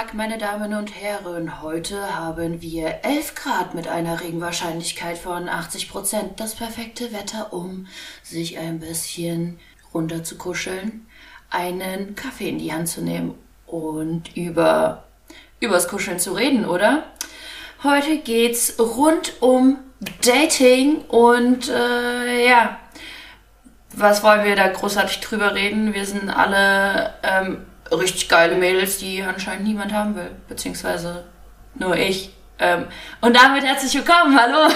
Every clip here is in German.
Tag, meine Damen und Herren. Heute haben wir 11 Grad mit einer Regenwahrscheinlichkeit von 80 Prozent. Das perfekte Wetter, um sich ein bisschen runter zu kuscheln, einen Kaffee in die Hand zu nehmen und über übers Kuscheln zu reden, oder? Heute geht's rund um Dating und äh, ja, was wollen wir da großartig drüber reden? Wir sind alle ähm, richtig geile Mädels, die anscheinend niemand haben will, beziehungsweise nur ich. Ähm, und damit herzlich willkommen, hallo!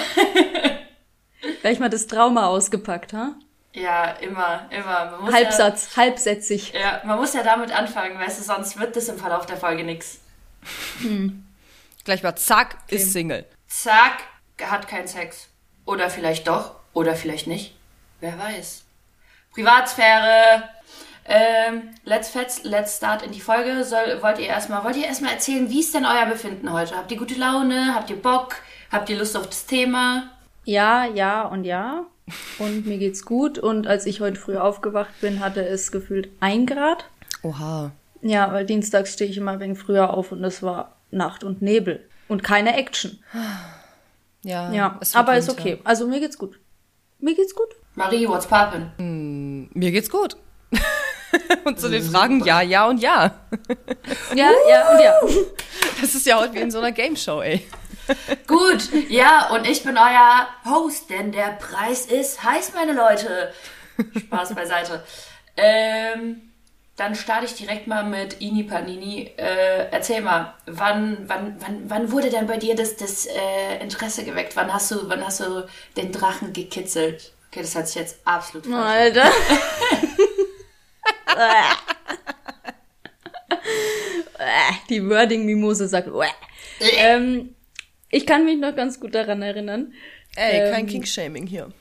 Gleich mal das Trauma ausgepackt, ha? Ja, immer, immer. Halbsatz, ja, halbsätzig. Ja, man muss ja damit anfangen, weißt du, sonst wird das im Verlauf der Folge nix. Hm. Gleich mal zack, okay. ist Single. Zack, hat keinen Sex. Oder vielleicht doch, oder vielleicht nicht. Wer weiß. Privatsphäre, ähm, let's fetz, let's start in die Folge. Soll, wollt ihr erstmal, wollt ihr erstmal erzählen, wie ist denn euer Befinden heute? Habt ihr gute Laune? Habt ihr Bock? Habt ihr Lust auf das Thema? Ja, ja und ja. Und mir geht's gut. Und als ich heute früh aufgewacht bin, hatte es gefühlt ein Grad. Oha. Ja, weil dienstags stehe ich immer wegen früher auf und es war Nacht und Nebel. Und keine Action. Ja, ja aber ist okay. Also mir geht's gut. Mir geht's gut. Marie, what's poppin'? Mm, mir geht's gut. und zu den Fragen ja, ja und ja. ja, ja und ja. Das ist ja heute wie in so einer Game Show, ey. Gut, ja, und ich bin euer Host, denn der Preis ist heiß, meine Leute. Spaß beiseite. Ähm, dann starte ich direkt mal mit Ini Panini. Äh, erzähl mal, wann, wann, wann, wann wurde denn bei dir das, das äh, Interesse geweckt? Wann hast du, wann hast du den Drachen gekitzelt? Okay, das hat sich jetzt absolut falsch. Alter. Die Wording-Mimose sagt. ähm, ich kann mich noch ganz gut daran erinnern. Ey, kein ähm, King-Shaming hier.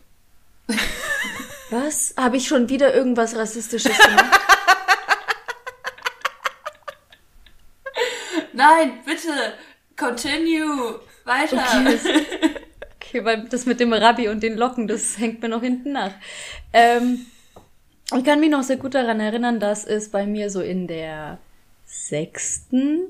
Was? Habe ich schon wieder irgendwas Rassistisches gemacht? Nein, bitte, continue, weiter. Okay, okay, weil das mit dem Rabbi und den Locken, das hängt mir noch hinten nach. Ähm, ich kann mich noch sehr gut daran erinnern, dass es bei mir so in der sechsten,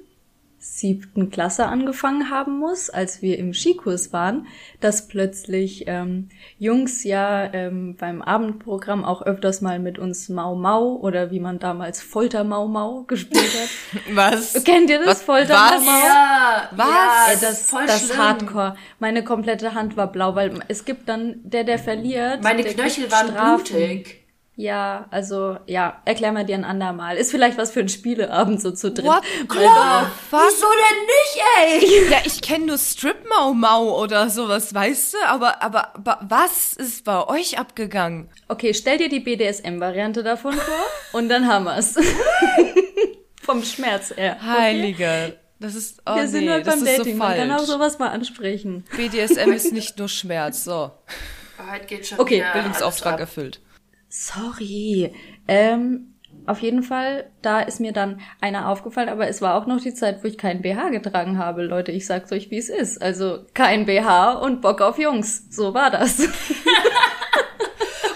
siebten Klasse angefangen haben muss, als wir im Skikurs waren, dass plötzlich ähm, Jungs ja ähm, beim Abendprogramm auch öfters mal mit uns Mau Mau oder wie man damals Folter Mau Mau gespielt hat. Was? Kennt ihr das? Was? Folter? Mau Mau? Ja, Was? Ja, Ey, das, voll das schlimm. Hardcore. Meine komplette Hand war blau, weil es gibt dann der, der verliert. Meine Knöchel waren Strafen. blutig. Ja, also ja, erklär mal dir ein andermal. Ist vielleicht was für ein Spieleabend so zu dritt. What da- fuck? Wieso denn nicht, ey? Ja, ich kenne nur Strip Mau Mau oder sowas, weißt du? Aber, aber, aber was ist bei euch abgegangen? Okay, stell dir die BDSM-Variante davon vor und dann haben wir's. Vom Schmerz her. Okay? Heiliger. Das ist, oh Wir sind nee, halt das beim Dating, so man kann auch sowas mal ansprechen. BDSM ist nicht nur Schmerz, so. Heute geht schon Okay, Bildungsauftrag alles ab. erfüllt. Sorry. Ähm, auf jeden Fall, da ist mir dann einer aufgefallen, aber es war auch noch die Zeit, wo ich keinen BH getragen habe, Leute. Ich sag's euch, wie es ist. Also kein BH und Bock auf Jungs. So war das.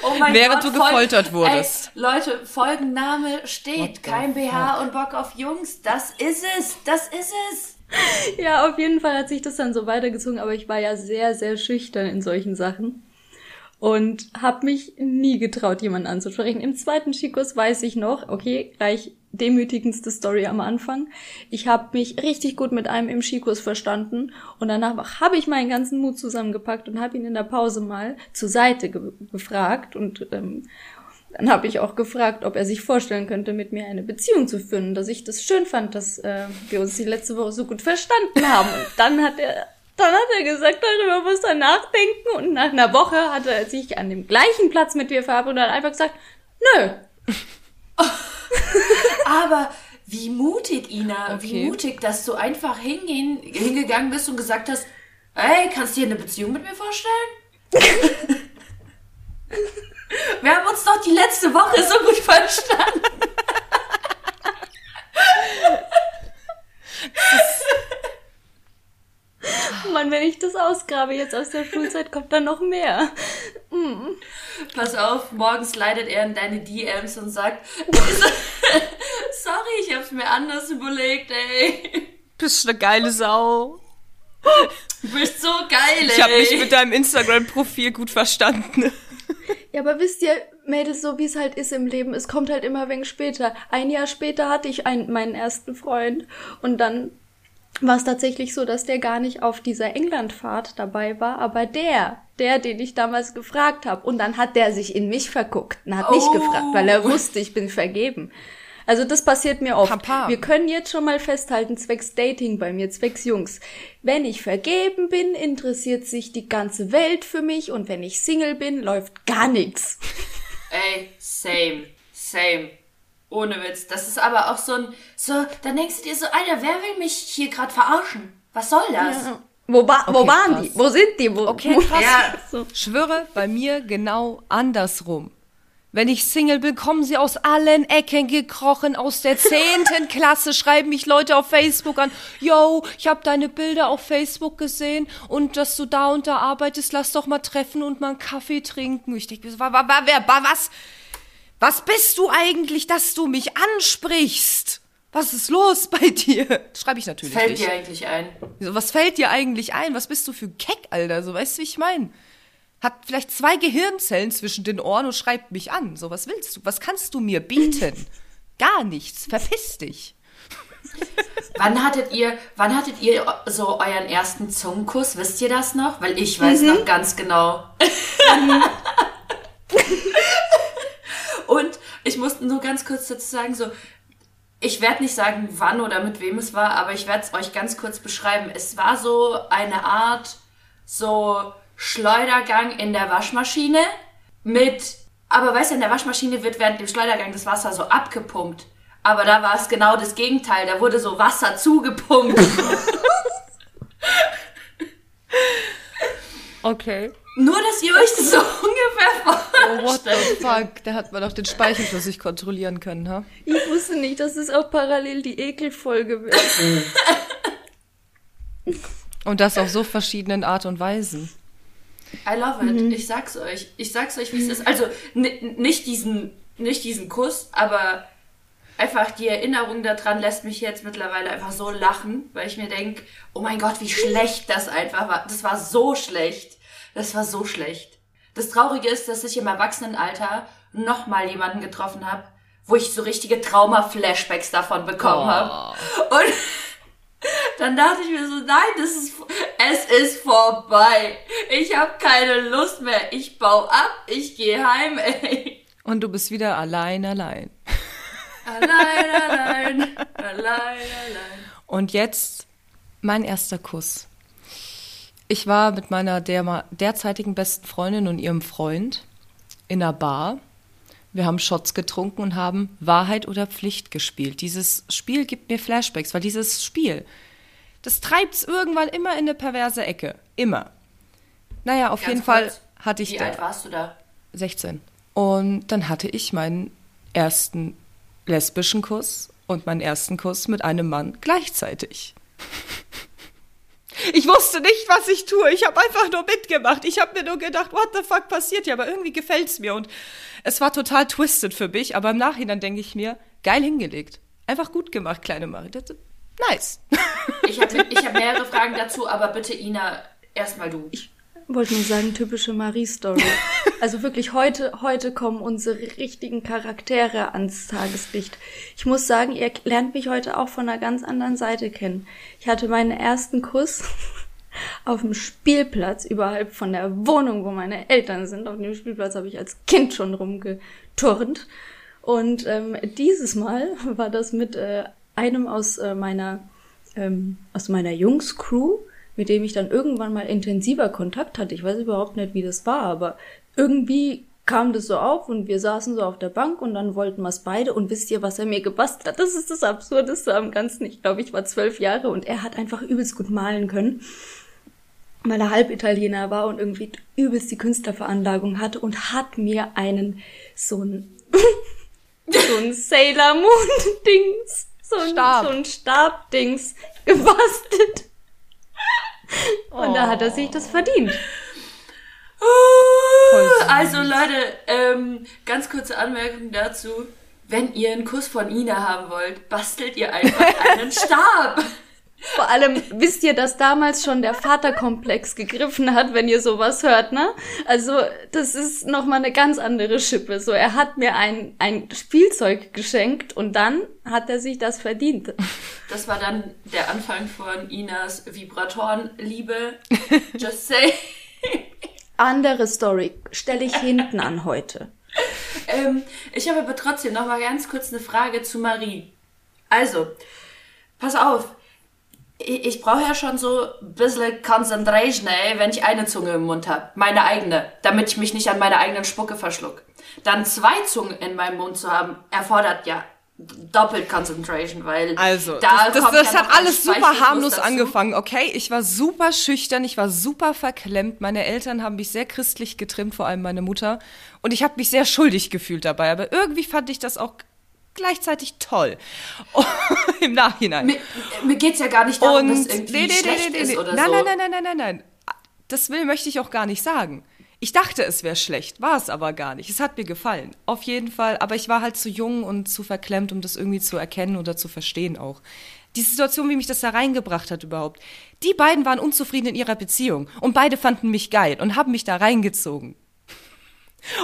Oh mein Während Gott, du gefoltert wurdest. Ey, Leute, Folgenname steht. Kein BH und Bock auf Jungs. Das ist es. Das ist es. Ja, auf jeden Fall hat sich das dann so weitergezogen, aber ich war ja sehr, sehr schüchtern in solchen Sachen und habe mich nie getraut, jemanden anzusprechen. Im zweiten Skikurs weiß ich noch, okay, gleich demütigendste Story am Anfang. Ich habe mich richtig gut mit einem im Skikurs verstanden und danach habe ich meinen ganzen Mut zusammengepackt und habe ihn in der Pause mal zur Seite ge gefragt und ähm, dann habe ich auch gefragt, ob er sich vorstellen könnte, mit mir eine Beziehung zu führen, dass ich das schön fand, dass äh, wir uns die letzte Woche so gut verstanden haben. Und dann hat er, dann hat er gesagt, darüber muss er nachdenken. Und nach einer Woche hat er sich an dem gleichen Platz mit mir verabredet und hat einfach gesagt, nö. Aber wie mutig, Ina. Wie Okay. mutig, dass du einfach hingehen, hingegangen bist und gesagt hast, ey, kannst du dir eine Beziehung mit mir vorstellen? Wir haben uns doch die letzte Woche so gut verstanden. Mann, wenn ich das ausgrabe jetzt aus der Schulzeit, kommt da noch mehr. Pass auf, morgens leitet er in deine DMs und sagt, sorry, ich hab's mir anders überlegt, ey. Bist eine geile Sau. Du bist so geil, ey. Ich habe mich mit deinem Instagram-Profil gut verstanden. Ja, aber wisst ihr, Mädels, so wie es halt ist im Leben, es kommt halt immer wenig später. Ein Jahr später hatte ich einen, meinen ersten Freund und dann war es tatsächlich so, dass der gar nicht auf dieser Englandfahrt dabei war, aber der, der, den ich damals gefragt habe. Und dann hat der sich in mich verguckt und hat mich Oh. gefragt, weil er wusste, ich bin vergeben. Also das passiert mir oft. Papa. Wir können jetzt schon mal festhalten, zwecks Dating bei mir, zwecks Jungs. Wenn ich vergeben bin, interessiert sich die ganze Welt für mich und wenn ich Single bin, läuft gar nichts. Ey, same, same. Ohne Witz. Das ist aber auch so ein, so, dann denkst du dir so, Alter, wer will mich hier gerade verarschen? Was soll das? Wo, wa wo Okay, waren krass. die? Wo sind die? Wo, Okay, wo- krass. Ja. So. Schwöre, bei mir genau andersrum. Wenn ich Single bin, kommen sie aus allen Ecken gekrochen, aus der zehnten Klasse, schreiben mich Leute auf Facebook an, yo, ich habe deine Bilder auf Facebook gesehen und dass du da und da arbeitest, lass doch mal treffen und mal einen Kaffee trinken. Ich denke, wa, wa, wa, wer, wa, was, was bist du eigentlich, dass du mich ansprichst? Was ist los bei dir? Schreibe ich natürlich Fällt nicht. dir eigentlich ein? Was fällt dir eigentlich ein? Was bist du für ein Keck, Alter? So, weißt du, wie ich meine? Hat vielleicht zwei Gehirnzellen zwischen den Ohren und schreibt mich an. So, was willst du? Was kannst du mir bieten? Gar nichts. Verpiss dich. Wann hattet ihr, wann hattet ihr so euren ersten Zungenkuss? Wisst ihr das noch? Weil ich weiß noch ganz genau. Und ich muss nur ganz kurz dazu sagen, so, ich werde nicht sagen, wann oder mit wem es war, aber ich werde es euch ganz kurz beschreiben. Es war so eine Art, so Schleudergang in der Waschmaschine mit, aber weißt du, in der Waschmaschine wird während dem Schleudergang das Wasser so abgepumpt. Aber da war es genau das Gegenteil. Da wurde so Wasser zugepumpt. Okay. Nur, dass ihr euch das so ungefähr Oh, what vorstellt. the fuck? Da hat man doch den Speichelfluss kontrollieren können, ha? Ich wusste nicht, dass es auch parallel die Ekelfolge wird. Und das auf so verschiedenen Art und Weisen. I love it. Ich sag's euch. Ich sag's euch, wie es ist. Also nicht diesen, nicht diesen Kuss, aber einfach die Erinnerung daran lässt mich jetzt mittlerweile einfach so lachen, weil ich mir denk, oh mein Gott, wie schlecht das einfach war. Das war so schlecht. Das war so schlecht. Das Traurige ist, dass ich im Erwachsenenalter nochmal jemanden getroffen habe, wo ich so richtige Trauma-Flashbacks davon bekommen habe. Und dann dachte ich mir so, nein, das ist, es ist vorbei. Ich habe keine Lust mehr. Ich baue ab, ich gehe heim, ey. Und du bist wieder allein, allein. Allein, allein, allein, allein. Und jetzt mein erster Kuss. Ich war mit meiner der, derzeitigen besten Freundin und ihrem Freund in einer Bar. Wir haben Shots getrunken und haben Wahrheit oder Pflicht gespielt. Dieses Spiel gibt mir Flashbacks, weil dieses Spiel, das treibt's irgendwann immer in eine perverse Ecke. Immer. Naja, auf Ganz jeden Fall kurz, hatte ich Wie da alt warst du da? 16. Und dann hatte ich meinen ersten lesbischen Kuss und meinen ersten Kuss mit einem Mann gleichzeitig. Ich wusste nicht, was ich tue. Ich habe einfach nur mitgemacht. Ich habe mir nur gedacht, what the fuck passiert hier? Aber irgendwie gefällt's mir. Und es war total twisted für mich. Aber im Nachhinein denke ich mir, geil hingelegt. Einfach gut gemacht, kleine Marie. Das- Nice. Ich habe ich hab mehrere Fragen dazu, aber bitte Ina, erstmal du. Wollte nur sagen, typische Marie-Story. Also wirklich, heute, heute kommen unsere richtigen Charaktere ans Tageslicht. Ich muss sagen, ihr lernt mich heute auch von einer ganz anderen Seite kennen. Ich hatte meinen ersten Kuss auf dem Spielplatz überhalb von der Wohnung, wo meine Eltern sind. Auf dem Spielplatz habe ich als Kind schon rumgeturnt. Und ähm, dieses Mal war das mit äh, einem aus äh, meiner ähm, aus meiner Jungs-Crew, mit dem ich dann irgendwann mal intensiver Kontakt hatte. Ich weiß überhaupt nicht, wie das war, aber irgendwie kam das so auf und wir saßen so auf der Bank und dann wollten wir es beide und wisst ihr, was er mir gebastelt hat? Das ist das Absurdeste am Ganzen. Ich glaube, ich war zwölf Jahre und er hat einfach übelst gut malen können, weil er Halbitaliener war und irgendwie übelst die Künstlerveranlagung hatte und hat mir einen so ein so ein Sailor Moon Dings, so ein, Stab. so ein Stabdings gebastelt. Und da hat er sich das verdient. Süß. Also Leute, ähm, ganz kurze Anmerkung dazu. wenn ihr einen Kuss von Ina haben wollt, bastelt ihr einfach einen Stab. Vor allem wisst ihr, dass damals schon der Vaterkomplex gegriffen hat, wenn ihr sowas hört, ne? Also, das ist nochmal eine ganz andere Schippe. So, er hat mir ein, ein Spielzeug geschenkt und dann hat er sich das verdient. Das war dann der Anfang von Inas Vibratorenliebe. Just say. Andere Story stelle ich hinten an heute. Ähm, ich habe aber trotzdem noch mal ganz kurz eine Frage zu Marie. Also, pass auf. Ich, ich brauche ja schon so ein bisschen Concentration, ey, wenn ich eine Zunge im Mund habe. Meine eigene. Damit ich mich nicht an meiner eigenen Spucke verschluck. Dann zwei Zungen in meinem Mund zu haben, erfordert ja doppelt Concentration, weil Also, da das, das, das ja hat alles super harmlos dazu. angefangen, okay? Ich war super schüchtern, ich war super verklemmt. Meine Eltern haben mich sehr christlich getrimmt, vor allem meine Mutter. Und ich habe mich sehr schuldig gefühlt dabei. Aber irgendwie fand ich das auch gleichzeitig toll. Im Nachhinein. Mir, mir geht's ja gar nicht darum, dass Und irgendwie schlecht ist oder nein, so. nein, nein, nein, nein, nein, nein. Das will möchte ich auch gar nicht sagen. Ich dachte, es wäre schlecht, war es aber gar nicht. Es hat mir gefallen, auf jeden Fall. Aber ich war halt zu jung und zu verklemmt, um das irgendwie zu erkennen oder zu verstehen auch. Die Situation, wie mich das da reingebracht hat überhaupt. Die beiden waren unzufrieden in ihrer Beziehung und beide fanden mich geil und haben mich da reingezogen.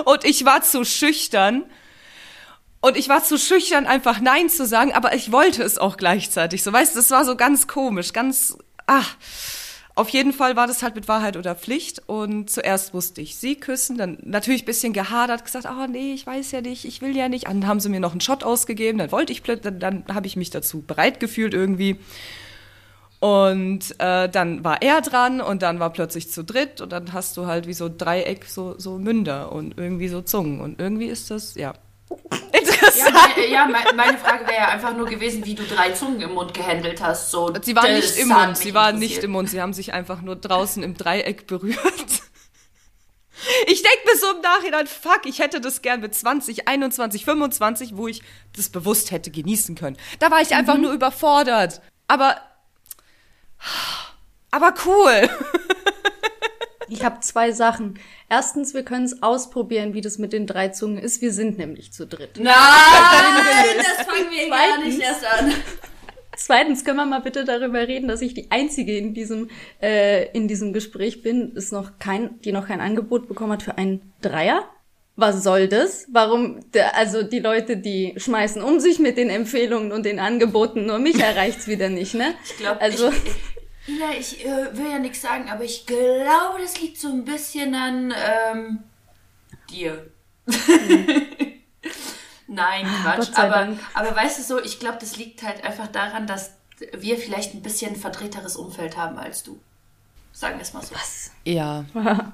Und ich war zu schüchtern. Und ich war zu schüchtern, einfach Nein zu sagen, aber ich wollte es auch gleichzeitig. So, weißt du, das war so ganz komisch, ganz, ah. Auf jeden Fall war das halt mit Wahrheit oder Pflicht und zuerst musste ich sie küssen, dann natürlich ein bisschen gehadert, gesagt, oh nee, ich weiß ja nicht, ich will ja nicht. Dann haben sie mir noch einen Shot ausgegeben, dann wollte ich, plöt- dann, dann habe ich mich dazu bereit gefühlt irgendwie. Und äh, dann war er dran und dann war plötzlich zu dritt und dann hast du halt wie so Dreieck, so, so Münder und irgendwie so Zungen und irgendwie ist das, ja, Ja, interessant. meine, ja, me- meine Frage wäre ja einfach nur gewesen, wie du drei Zungen im Mund gehandelt hast. So, Sie waren nicht im Mund, sie waren nicht im Mund, sie haben sich einfach nur draußen im Dreieck berührt. Ich denke mir so im Nachhinein, fuck, ich hätte das gern mit 20, 21, 25, wo ich das bewusst hätte genießen können. Da war ich einfach nur überfordert. Aber, aber cool. Ich habe zwei Sachen. Erstens, wir können es ausprobieren, wie das mit den drei Zungen ist. Wir sind nämlich zu dritt. Nein, das fangen wir gar nicht Zweitens. erst an. Zweitens können wir mal bitte darüber reden, dass ich die einzige in diesem äh, in diesem Gespräch bin, ist noch kein, die noch kein Angebot bekommen hat für einen Dreier. Was soll das? Warum? Also die Leute, die schmeißen um sich mit den Empfehlungen und den Angeboten, nur mich erreicht's wieder nicht, ne? Ich glaube, also ich, Ina, ich äh, will ja nichts sagen, aber ich glaube, das liegt so ein bisschen an ähm, dir. Nein, Quatsch. Gott sei Aber, Dank. aber weißt du so, ich glaube, das liegt halt einfach daran, dass wir vielleicht ein bisschen verdrehteres Umfeld haben als du. Sagen wir es mal so. Ja.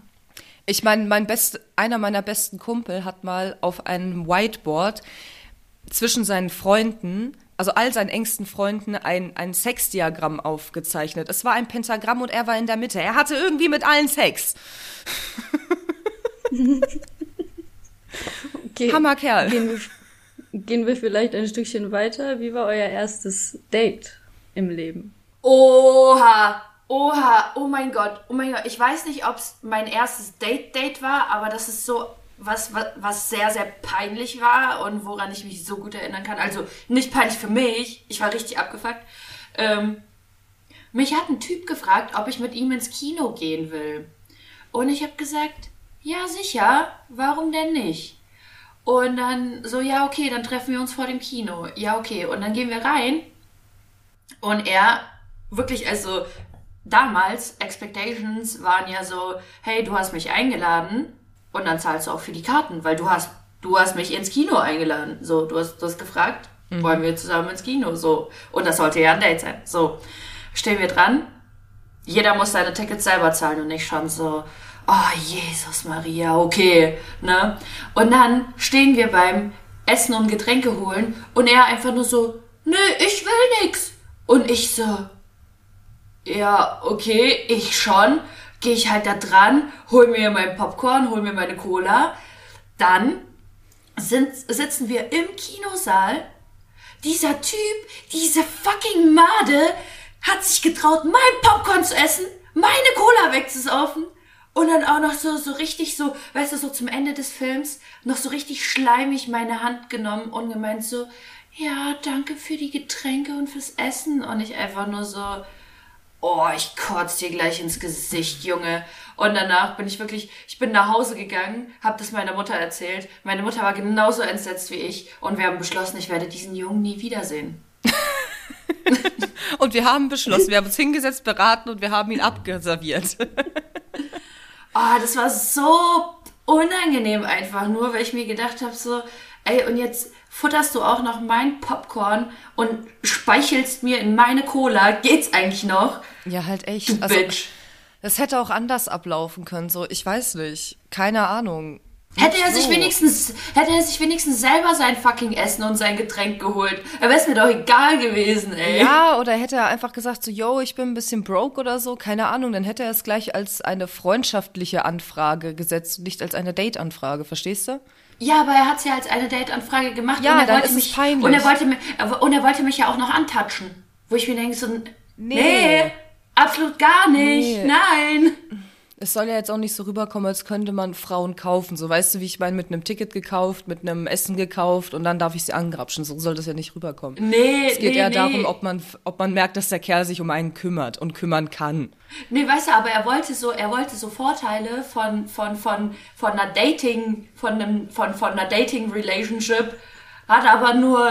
Ich meine, mein best, einer meiner besten Kumpel hat mal auf einem Whiteboard zwischen seinen Freunden, also all seinen engsten Freunden, ein, ein Sexdiagramm aufgezeichnet. Es war ein Pentagramm und er war in der Mitte. Er hatte irgendwie mit allen Sex. okay, Hammerkerl. Gehen wir, gehen wir vielleicht ein Stückchen weiter. Wie war euer erstes Date im Leben? Oha, oha, oh mein Gott, oh mein Gott. Ich weiß nicht, ob es mein erstes Date-Date war, aber das ist so was, was, was sehr, sehr peinlich war und woran ich mich so gut erinnern kann. Also nicht peinlich für mich, ich war richtig abgefuckt. Ähm, mich hat ein Typ gefragt, ob ich mit ihm ins Kino gehen will. Und ich habe gesagt, ja sicher, warum denn nicht? Und dann so, ja okay, dann treffen wir uns vor dem Kino. Ja okay, und dann gehen wir rein und er wirklich, also damals, Expectations waren ja so, hey, du hast mich eingeladen und dann zahlst du auch für die Karten, weil du hast, du hast mich ins Kino eingeladen. So, du hast, du hast gefragt, wollen wir zusammen ins Kino? So. Und das sollte ja ein Date sein. So. Stehen wir dran. Jeder muss seine Tickets selber zahlen und ich schon so, oh Jesus Maria, okay, ne? Und dann stehen wir beim Essen und Getränke holen und er einfach nur so, nö, ich will nix. Und ich so, ja, okay, ich schon. Gehe ich halt da dran, hol mir mein Popcorn, hol mir meine Cola. Dann sind, sitzen wir im Kinosaal. Dieser Typ, diese fucking Made, hat sich getraut, mein Popcorn zu essen, meine Cola wegzusaufen. Und dann auch noch so, so richtig so, weißt du, so zum Ende des Films, noch so richtig schleimig meine Hand genommen und gemeint so, ja, danke für die Getränke und fürs Essen. Und ich einfach nur so, oh, ich kotz dir gleich ins Gesicht, Junge. Und danach bin ich wirklich, ich bin nach Hause gegangen, hab das meiner Mutter erzählt. Meine Mutter war genauso entsetzt wie ich und wir haben beschlossen, ich werde diesen Jungen nie wiedersehen. und wir haben beschlossen, wir haben uns hingesetzt, beraten und wir haben ihn abgeserviert. oh, das war so unangenehm einfach nur, weil ich mir gedacht habe so, ey, und jetzt futterst du auch noch mein Popcorn und speichelst mir in meine Cola. Geht's eigentlich noch? Ja, halt echt. Du also, Bitch. Das hätte auch anders ablaufen können, so, ich weiß nicht. Keine Ahnung. Hätte er So. sich wenigstens, hätte er sich wenigstens selber sein fucking Essen und sein Getränk geholt. Er wäre es mir doch egal gewesen, ey. Ja, oder hätte er einfach gesagt, so, yo, ich bin ein bisschen broke oder so, keine Ahnung, dann hätte er es gleich als eine freundschaftliche Anfrage gesetzt und nicht als eine Date-Anfrage, verstehst du? Ja, aber er hat es ja als eine Date-Anfrage gemacht Ja, und er dann wollte ist mich peinlich. und er wollte und er wollte mich ja auch noch antatschen, wo ich mir denke so nee, Nee. absolut gar nicht. Nee. Nein. Es soll ja jetzt auch nicht so rüberkommen, als könnte man Frauen kaufen. So, weißt du, wie ich meine, mit einem Ticket gekauft, mit einem Essen gekauft und dann darf ich sie angrapschen. So soll das ja nicht rüberkommen. Nee, Es geht nee, eher nee. darum, ob man, ob man merkt, dass der Kerl sich um einen kümmert und kümmern kann. Nee, weißt du, aber er wollte so, er wollte so Vorteile von, von, von, von einer Dating, von einem, von, von einer Dating-Relationship, hat aber nur,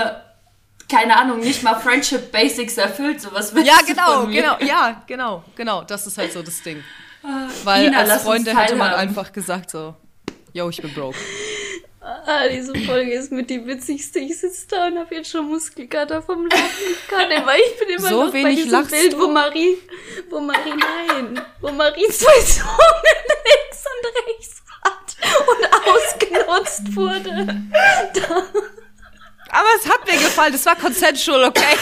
keine Ahnung, nicht mal Friendship Basics erfüllt, sowas willst Ja, genau, genau, ja, genau, genau. Das ist halt so das Ding. Weil Ina, lass als Freunde hätte man einfach gesagt so, yo, ich bin broke. Ah, diese Folge ist mit die witzigste. Ich sitze da und habe jetzt schon Muskelkater vom Lachen. Ich kann immer, ich bin immer So noch bei wenig diesem lachst Bild, du? wo Marie, wo Marie, nein, wo Marie zwei Zungen links und rechts hat und ausgenutzt wurde. Aber es hat mir gefallen, das war consensual, okay?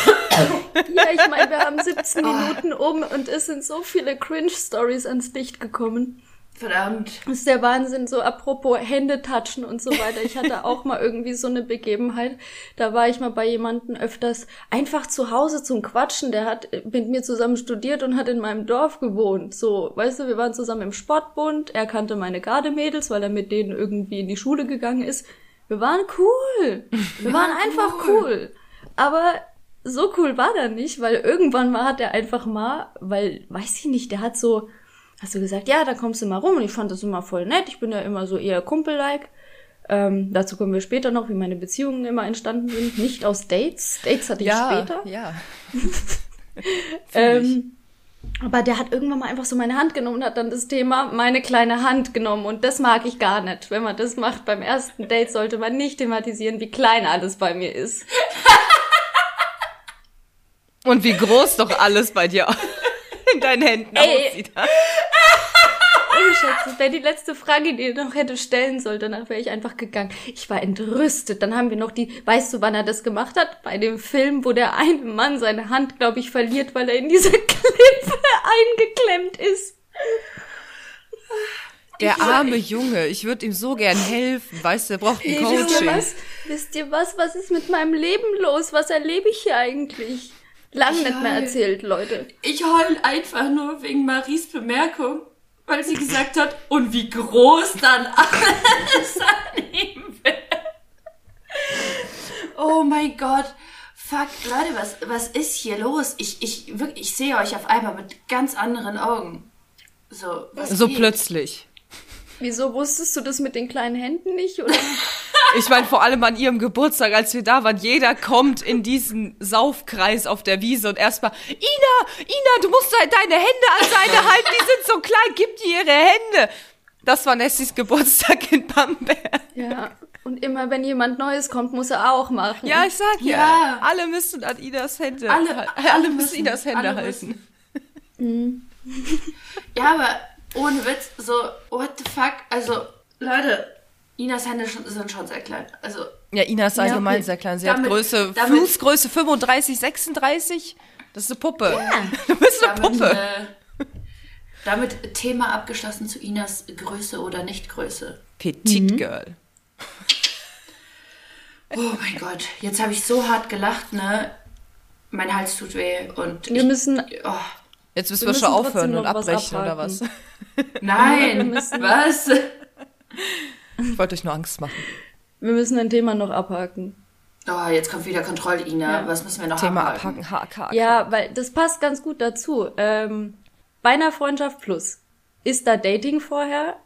Ja, ich meine, wir haben 17 Minuten um und es sind so viele Cringe-Stories ans Licht gekommen. Verdammt. Das ist der Wahnsinn, so apropos Hände touchen und so weiter. Ich hatte auch mal irgendwie so eine Begebenheit. Da war ich mal bei jemandem öfters einfach zu Hause zum Quatschen. Der hat mit mir zusammen studiert und hat in meinem Dorf gewohnt. So, weißt du, wir waren zusammen im Sportbund. Er kannte meine Gardemädels, weil er mit denen irgendwie in die Schule gegangen ist. Wir waren cool. Wir waren einfach cool. Aber so cool war der nicht, weil irgendwann mal hat er einfach mal, weil, weiß ich nicht, der hat so, hast du gesagt, ja, da kommst du mal rum und ich fand das immer voll nett. Ich bin ja immer so eher Kumpel-like. Ähm, dazu kommen wir später noch, wie meine Beziehungen immer entstanden sind. Nicht aus Dates. Dates hatte ich später. ja. Ähm, aber der hat irgendwann mal einfach so meine Hand genommen und hat dann das Thema meine kleine Hand genommen. Und das mag ich gar nicht. Wenn man das macht beim ersten Date, sollte man nicht thematisieren, wie klein alles bei mir ist. Und wie groß doch alles bei dir in deinen Händen Ey. aussieht. Scheiß, das wäre die letzte Frage, die er noch hätte stellen sollen. Danach wäre ich einfach gegangen. Ich war entrüstet. Dann haben wir noch die, weißt du, wann er das gemacht hat? Bei dem Film, wo der eine Mann seine Hand, glaube ich, verliert, weil er in diese Klippe eingeklemmt ist. Der arme Junge, ich würde ihm so gern helfen, weißt du, der braucht ein Ey, wisst ihr Coaching. was? Wisst ihr was? Was ist mit meinem Leben los? Was erlebe ich hier eigentlich? Lang nicht mehr heul. erzählt, Leute. Ich heul einfach nur wegen Maries Bemerkung, weil sie gesagt hat, und wie groß dann alles an ihm wird. Oh mein Gott. Fuck, Leute, was, was ist hier los? Ich, ich, wirklich, ich sehe euch auf einmal mit ganz anderen Augen. So, was So geht? plötzlich. Wieso wusstest du das mit den kleinen Händen nicht? Oder? Ich meine, vor allem an ihrem Geburtstag, als wir da waren, jeder kommt in diesen Saufkreis auf der Wiese und erstmal, Ina, Ina, du musst de- deine Hände an seine halten, die sind so klein, gib dir ihre Hände. Das war Nessys Geburtstag in Bamberg. Ja. Und immer wenn jemand Neues kommt, muss er auch machen. Ja, ich sag ja, Ja. alle müssen an Inas Hände, Alle- alle, alle müssen Inas Hände alle halten. Ja, aber ohne Witz, so, what the fuck? Also, Leute, Inas Hände sind schon sehr klein. Also, Ja, Ina ist allgemein sehr klein. Sie Damit- hat Größe, damit- Fußgröße 35, 36. Das ist eine Puppe. Du bist eine damit, Puppe. äh, damit Thema abgeschlossen zu Inas Größe oder Nicht-Größe. Petit Mhm. Girl. Oh mein Gott, jetzt habe ich so hart gelacht, ne? Mein Hals tut weh und Wir ich, müssen, oh, Jetzt müssen Wir wir, schon müssen aufhören und noch was abbrechen oder was? Nein, was? Ich wollte euch nur Angst machen. Wir müssen ein Thema noch abhaken. Oh, jetzt kommt wieder Kontroll-Ina. Ja. Was müssen wir noch Thema abhaken? abhaken, Hack, Hack. Ja, weil das passt ganz gut dazu. Ähm, bei einer Freundschaft plus, ist da Dating vorher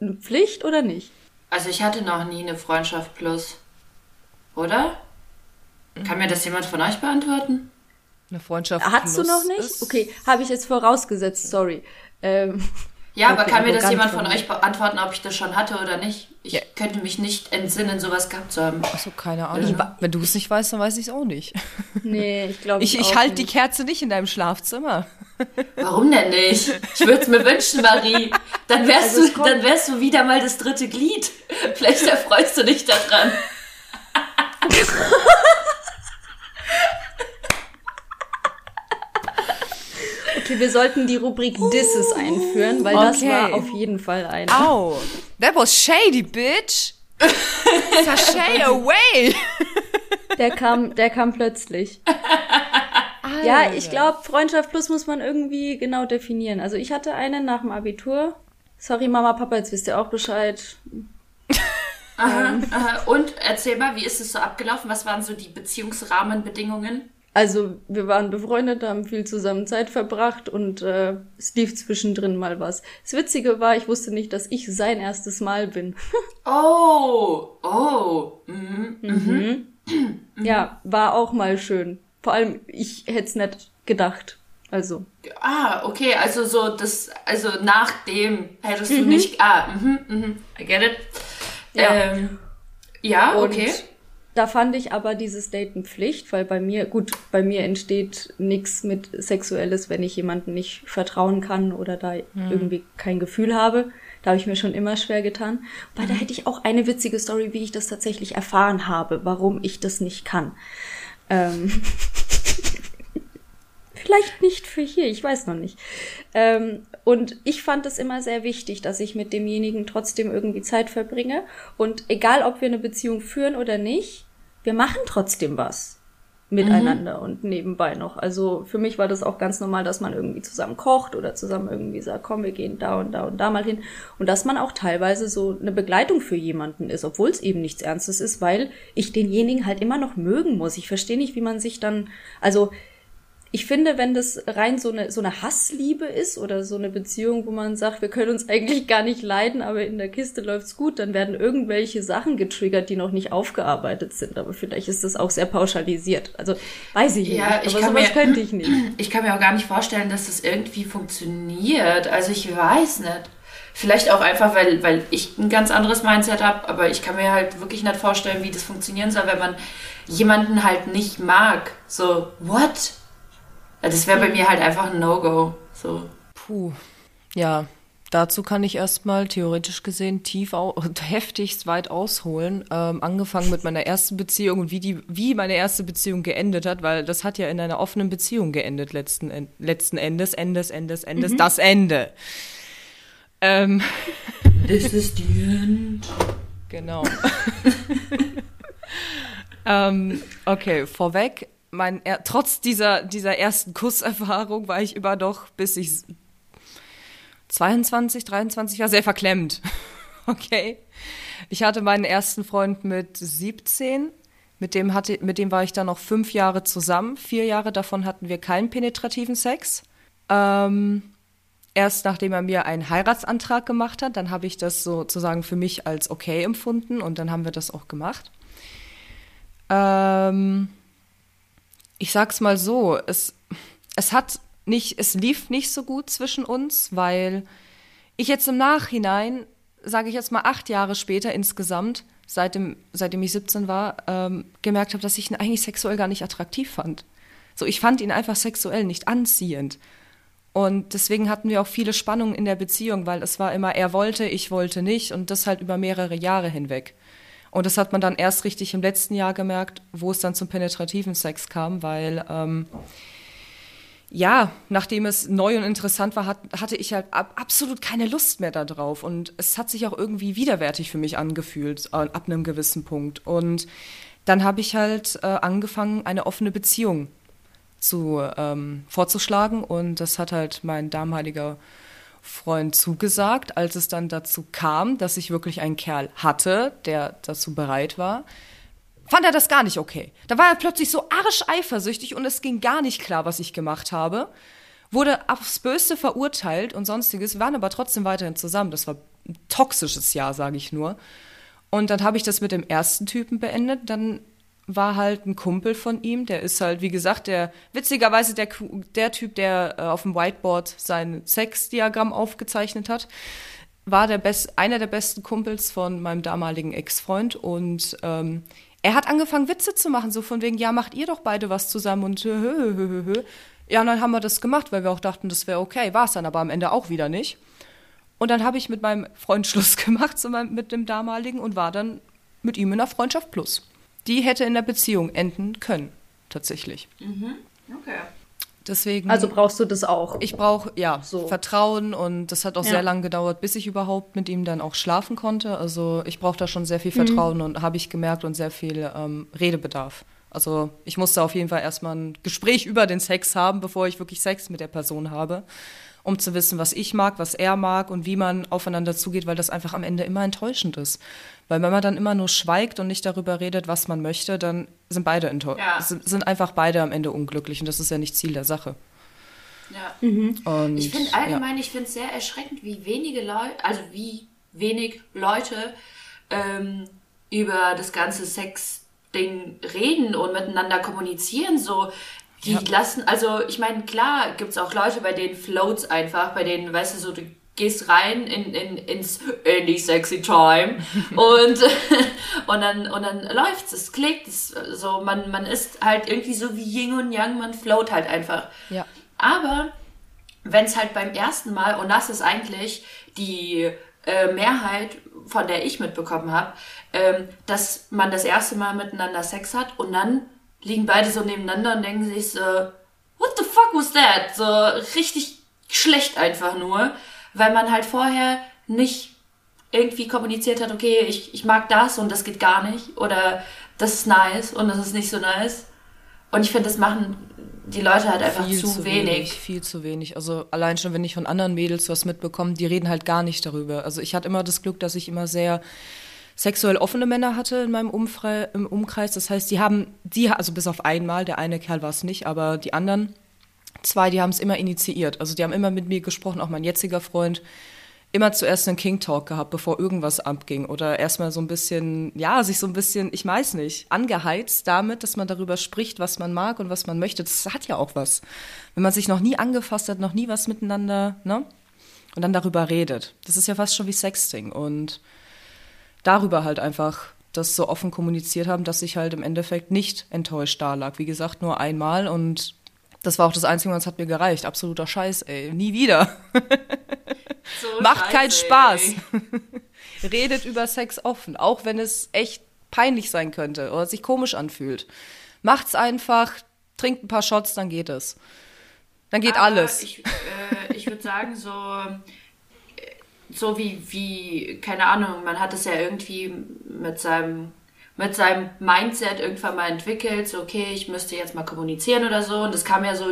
eine Pflicht oder nicht? Also ich hatte noch nie eine Freundschaft plus. Oder? Kann mir das jemand von euch beantworten? Eine Freundschaft Hattest du plus noch nicht? Okay, habe ich jetzt vorausgesetzt, sorry. Ähm, Ja, aber kann mir das arrogant jemand von euch beantworten, ob ich das schon hatte oder nicht? Ich Ja. könnte mich nicht entsinnen, sowas gehabt zu haben. Achso, keine Ahnung. Wenn du es nicht weißt, dann weiß ich es auch nicht. nee, ich glaube Ich, ich halte die Kerze nicht in deinem Schlafzimmer. Warum denn nicht? Ich würde es mir wünschen, Marie. Dann wärst, Also du, dann wärst du wieder mal das dritte Glied. Vielleicht erfreust du dich daran. Okay, wir sollten die Rubrik Disses einführen, weil das Okay. war auf jeden Fall ein. Au! That was shady, bitch! Sashay away! Der kam, der kam plötzlich. Ja, ich glaube, Freundschaft plus muss man irgendwie genau definieren. Also ich hatte eine nach dem Abitur. Sorry, Mama, Papa, jetzt wisst ihr auch Bescheid. Aha, aha. Und erzähl mal, wie ist es so abgelaufen? Was waren so die Beziehungsrahmenbedingungen? Also wir waren befreundet, haben viel zusammen Zeit verbracht und äh, es lief zwischendrin mal was. Das Witzige war, ich wusste nicht, dass ich sein erstes Mal bin. Oh, oh. Mhm. Ja, war auch mal schön. Vor allem, ich hätte es nicht gedacht. Also, Ah, okay, also so das, also nachdem hättest du nicht. Ah, mhm, mhm. I get it. Ja. Ähm, ja, Und okay. Da fand ich aber dieses Daten Pflicht, weil bei mir, gut, bei mir entsteht nichts mit Sexuelles, wenn ich jemandem nicht vertrauen kann oder da irgendwie kein Gefühl habe. Da habe ich mir schon immer schwer getan. Weil da hätte ich auch eine witzige Story, wie ich das tatsächlich erfahren habe, warum ich das nicht kann. Ähm Vielleicht nicht für hier, ich weiß noch nicht. Ähm, und ich fand es immer sehr wichtig, dass ich mit demjenigen trotzdem irgendwie Zeit verbringe. Und egal, ob wir eine Beziehung führen oder nicht, wir machen trotzdem was miteinander und nebenbei noch. Also für mich war das auch ganz normal, dass man irgendwie zusammen kocht oder zusammen irgendwie sagt, komm, wir gehen da und da und da mal hin. Und dass man auch teilweise so eine Begleitung für jemanden ist, obwohl es eben nichts Ernstes ist, weil ich denjenigen halt immer noch mögen muss. Ich verstehe nicht, wie man sich dann, also ich finde, wenn das rein so eine, so eine Hassliebe ist oder so eine Beziehung, wo man sagt, wir können uns eigentlich gar nicht leiden, aber in der Kiste läuft's gut, dann werden irgendwelche Sachen getriggert, die noch nicht aufgearbeitet sind. Aber vielleicht ist das auch sehr pauschalisiert. Also weiß ich Ja, nicht. ich Aber sowas mir- könnte ich nicht. Ich kann mir auch gar nicht vorstellen, dass das irgendwie funktioniert. Also ich weiß nicht. Vielleicht auch einfach, weil, weil ich ein ganz anderes Mindset habe, aber ich kann mir halt wirklich nicht vorstellen, wie das funktionieren soll, wenn man jemanden halt nicht mag. So, what? Das wäre bei mir halt einfach ein No-Go. So. Puh. Ja, dazu kann ich erstmal theoretisch gesehen tief und heftigst weit ausholen. Ähm, angefangen mit meiner ersten Beziehung und wie, die, wie meine erste Beziehung geendet hat, weil das hat ja in einer offenen Beziehung geendet letzten, En- letzten Endes, Endes, Endes, Endes, das Ende. Ähm, This is the end. Genau. ähm, okay, vorweg, mein, er, trotz dieser, dieser ersten Kusserfahrung war ich immer noch, bis ich 22, 23 war, sehr verklemmt. Okay. Ich hatte meinen ersten Freund mit 17. Mit dem, hatte, mit dem war ich dann noch fünf Jahre zusammen. Vier Jahre davon hatten wir keinen penetrativen Sex. Ähm, erst nachdem er mir einen Heiratsantrag gemacht hat, dann habe ich das sozusagen für mich als okay empfunden und dann haben wir das auch gemacht. Ähm, ich sag's mal so, es, es hat nicht, es lief nicht so gut zwischen uns, weil ich jetzt im Nachhinein, sage ich jetzt mal acht Jahre später insgesamt, seitdem, seitdem ich 17 war, ähm, gemerkt habe, dass ich ihn eigentlich sexuell gar nicht attraktiv fand. So, ich fand ihn einfach sexuell nicht anziehend. Und deswegen hatten wir auch viele Spannungen in der Beziehung, weil es war immer, er wollte, ich wollte nicht und das halt über mehrere Jahre hinweg. Und das hat man dann erst richtig im letzten Jahr gemerkt, wo es dann zum penetrativen Sex kam, weil ähm, ja, nachdem es neu und interessant war, hat, hatte ich halt ab, absolut keine Lust mehr darauf. Und es hat sich auch irgendwie widerwärtig für mich angefühlt, äh, ab einem gewissen Punkt. Und dann habe ich halt äh, angefangen, eine offene Beziehung zu ähm, vorzuschlagen und das hat halt mein damaliger Freund zugesagt, als es dann dazu kam, dass ich wirklich einen Kerl hatte, der dazu bereit war, fand er das gar nicht okay. Da war er plötzlich so arsch eifersüchtig und es ging gar nicht klar, was ich gemacht habe. Wurde aufs Böste verurteilt und sonstiges, waren aber trotzdem weiterhin zusammen. Das war ein toxisches Jahr, sage ich nur. Und dann habe ich das mit dem ersten Typen beendet. Dann war halt ein Kumpel von ihm, der ist halt, wie gesagt, der witzigerweise der, der Typ, der äh, auf dem Whiteboard sein Sexdiagramm aufgezeichnet hat, war der best, einer der besten Kumpels von meinem damaligen Ex-Freund und ähm, er hat angefangen, Witze zu machen, so von wegen, ja, macht ihr doch beide was zusammen und hö, hö, hö, hö. Ja, und dann haben wir das gemacht, weil wir auch dachten, das wäre okay. War es dann aber am Ende auch wieder nicht. Und dann habe ich mit meinem Freund Schluss gemacht, mit dem damaligen, und war dann mit ihm in einer Freundschaft plus die hätte in der Beziehung enden können, tatsächlich. Mhm. Okay. Deswegen. Also brauchst du das auch? Ich brauche, ja, so. Vertrauen und das hat auch ja. sehr lange gedauert, bis ich überhaupt mit ihm dann auch schlafen konnte. Also ich brauche da schon sehr viel Vertrauen mhm. und habe ich gemerkt und sehr viel ähm, Redebedarf. Also ich musste auf jeden Fall erstmal ein Gespräch über den Sex haben, bevor ich wirklich Sex mit der Person habe um zu wissen, was ich mag, was er mag und wie man aufeinander zugeht, weil das einfach am Ende immer enttäuschend ist. Weil wenn man dann immer nur schweigt und nicht darüber redet, was man möchte, dann sind beide enttäuscht. Ja. Sind einfach beide am Ende unglücklich und das ist ja nicht Ziel der Sache. Ja. Mhm. Und, ich finde allgemein, ja. ich finde es sehr erschreckend, wie wenige Leute, also wie wenig Leute ähm, über das ganze Sex-Ding reden und miteinander kommunizieren. So, die ja. lassen, also ich meine, klar gibt es auch Leute, bei denen floats einfach, bei denen, weißt du, so du gehst rein in, in, ins in die sexy time und und dann und dann läuft's, es klickt, es, so man man ist halt irgendwie so wie Yin und Yang, man float halt einfach. Ja. Aber wenn es halt beim ersten Mal und das ist eigentlich die äh, Mehrheit, von der ich mitbekommen habe, ähm, dass man das erste Mal miteinander Sex hat und dann liegen beide so nebeneinander und denken sich so, what the fuck was that? So richtig schlecht einfach nur, weil man halt vorher nicht irgendwie kommuniziert hat, okay, ich, ich mag das und das geht gar nicht oder das ist nice und das ist nicht so nice. Und ich finde, das machen die Leute halt einfach viel zu, zu wenig. wenig. Viel zu wenig. Also allein schon, wenn ich von anderen Mädels was mitbekomme, die reden halt gar nicht darüber. Also ich hatte immer das Glück, dass ich immer sehr sexuell offene Männer hatte in meinem Umfre im Umkreis. Das heißt, die haben, die, also bis auf einmal, der eine Kerl war es nicht, aber die anderen zwei, die haben es immer initiiert. Also die haben immer mit mir gesprochen, auch mein jetziger Freund, immer zuerst einen King Talk gehabt, bevor irgendwas abging. Oder erstmal so ein bisschen, ja, sich so ein bisschen, ich weiß nicht, angeheizt damit, dass man darüber spricht, was man mag und was man möchte. Das hat ja auch was. Wenn man sich noch nie angefasst hat, noch nie was miteinander, ne? Und dann darüber redet. Das ist ja fast schon wie Sexting. Und darüber halt einfach das so offen kommuniziert haben, dass ich halt im Endeffekt nicht enttäuscht da lag. Wie gesagt, nur einmal und das war auch das Einzige, was hat mir gereicht. Absoluter Scheiß, ey. Nie wieder. So Macht keinen Spaß. Redet über Sex offen, auch wenn es echt peinlich sein könnte oder sich komisch anfühlt. Macht's einfach, trinkt ein paar Shots, dann geht es. Dann geht Aber alles. Ich, äh, ich würde sagen, so so wie, wie, keine Ahnung, man hat es ja irgendwie mit seinem, mit seinem Mindset irgendwann mal entwickelt, so, okay, ich müsste jetzt mal kommunizieren oder so. Und das kam ja so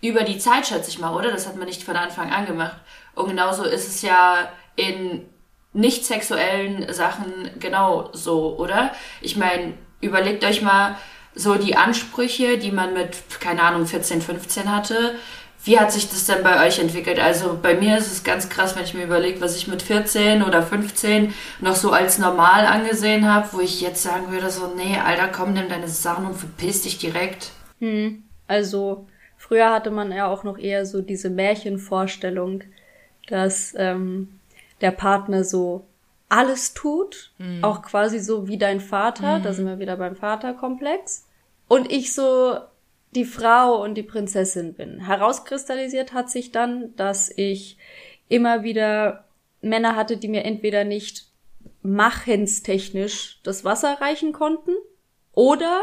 über die Zeit, schätze ich mal, oder? Das hat man nicht von Anfang an gemacht. Und genauso ist es ja in nicht sexuellen Sachen genau so, oder? Ich meine, überlegt euch mal so die Ansprüche, die man mit, keine Ahnung, 14, 15 hatte wie hat sich das denn bei euch entwickelt? Also bei mir ist es ganz krass, wenn ich mir überlege, was ich mit 14 oder 15 noch so als normal angesehen habe, wo ich jetzt sagen würde, so, nee, Alter, komm, nimm deine Sachen und verpiss dich direkt. Hm, also früher hatte man ja auch noch eher so diese Märchenvorstellung, dass ähm, der Partner so alles tut, mhm. auch quasi so wie dein Vater, mhm. da sind wir wieder beim Vaterkomplex. Und ich so die Frau und die Prinzessin bin. Herauskristallisiert hat sich dann, dass ich immer wieder Männer hatte, die mir entweder nicht machenstechnisch das Wasser reichen konnten oder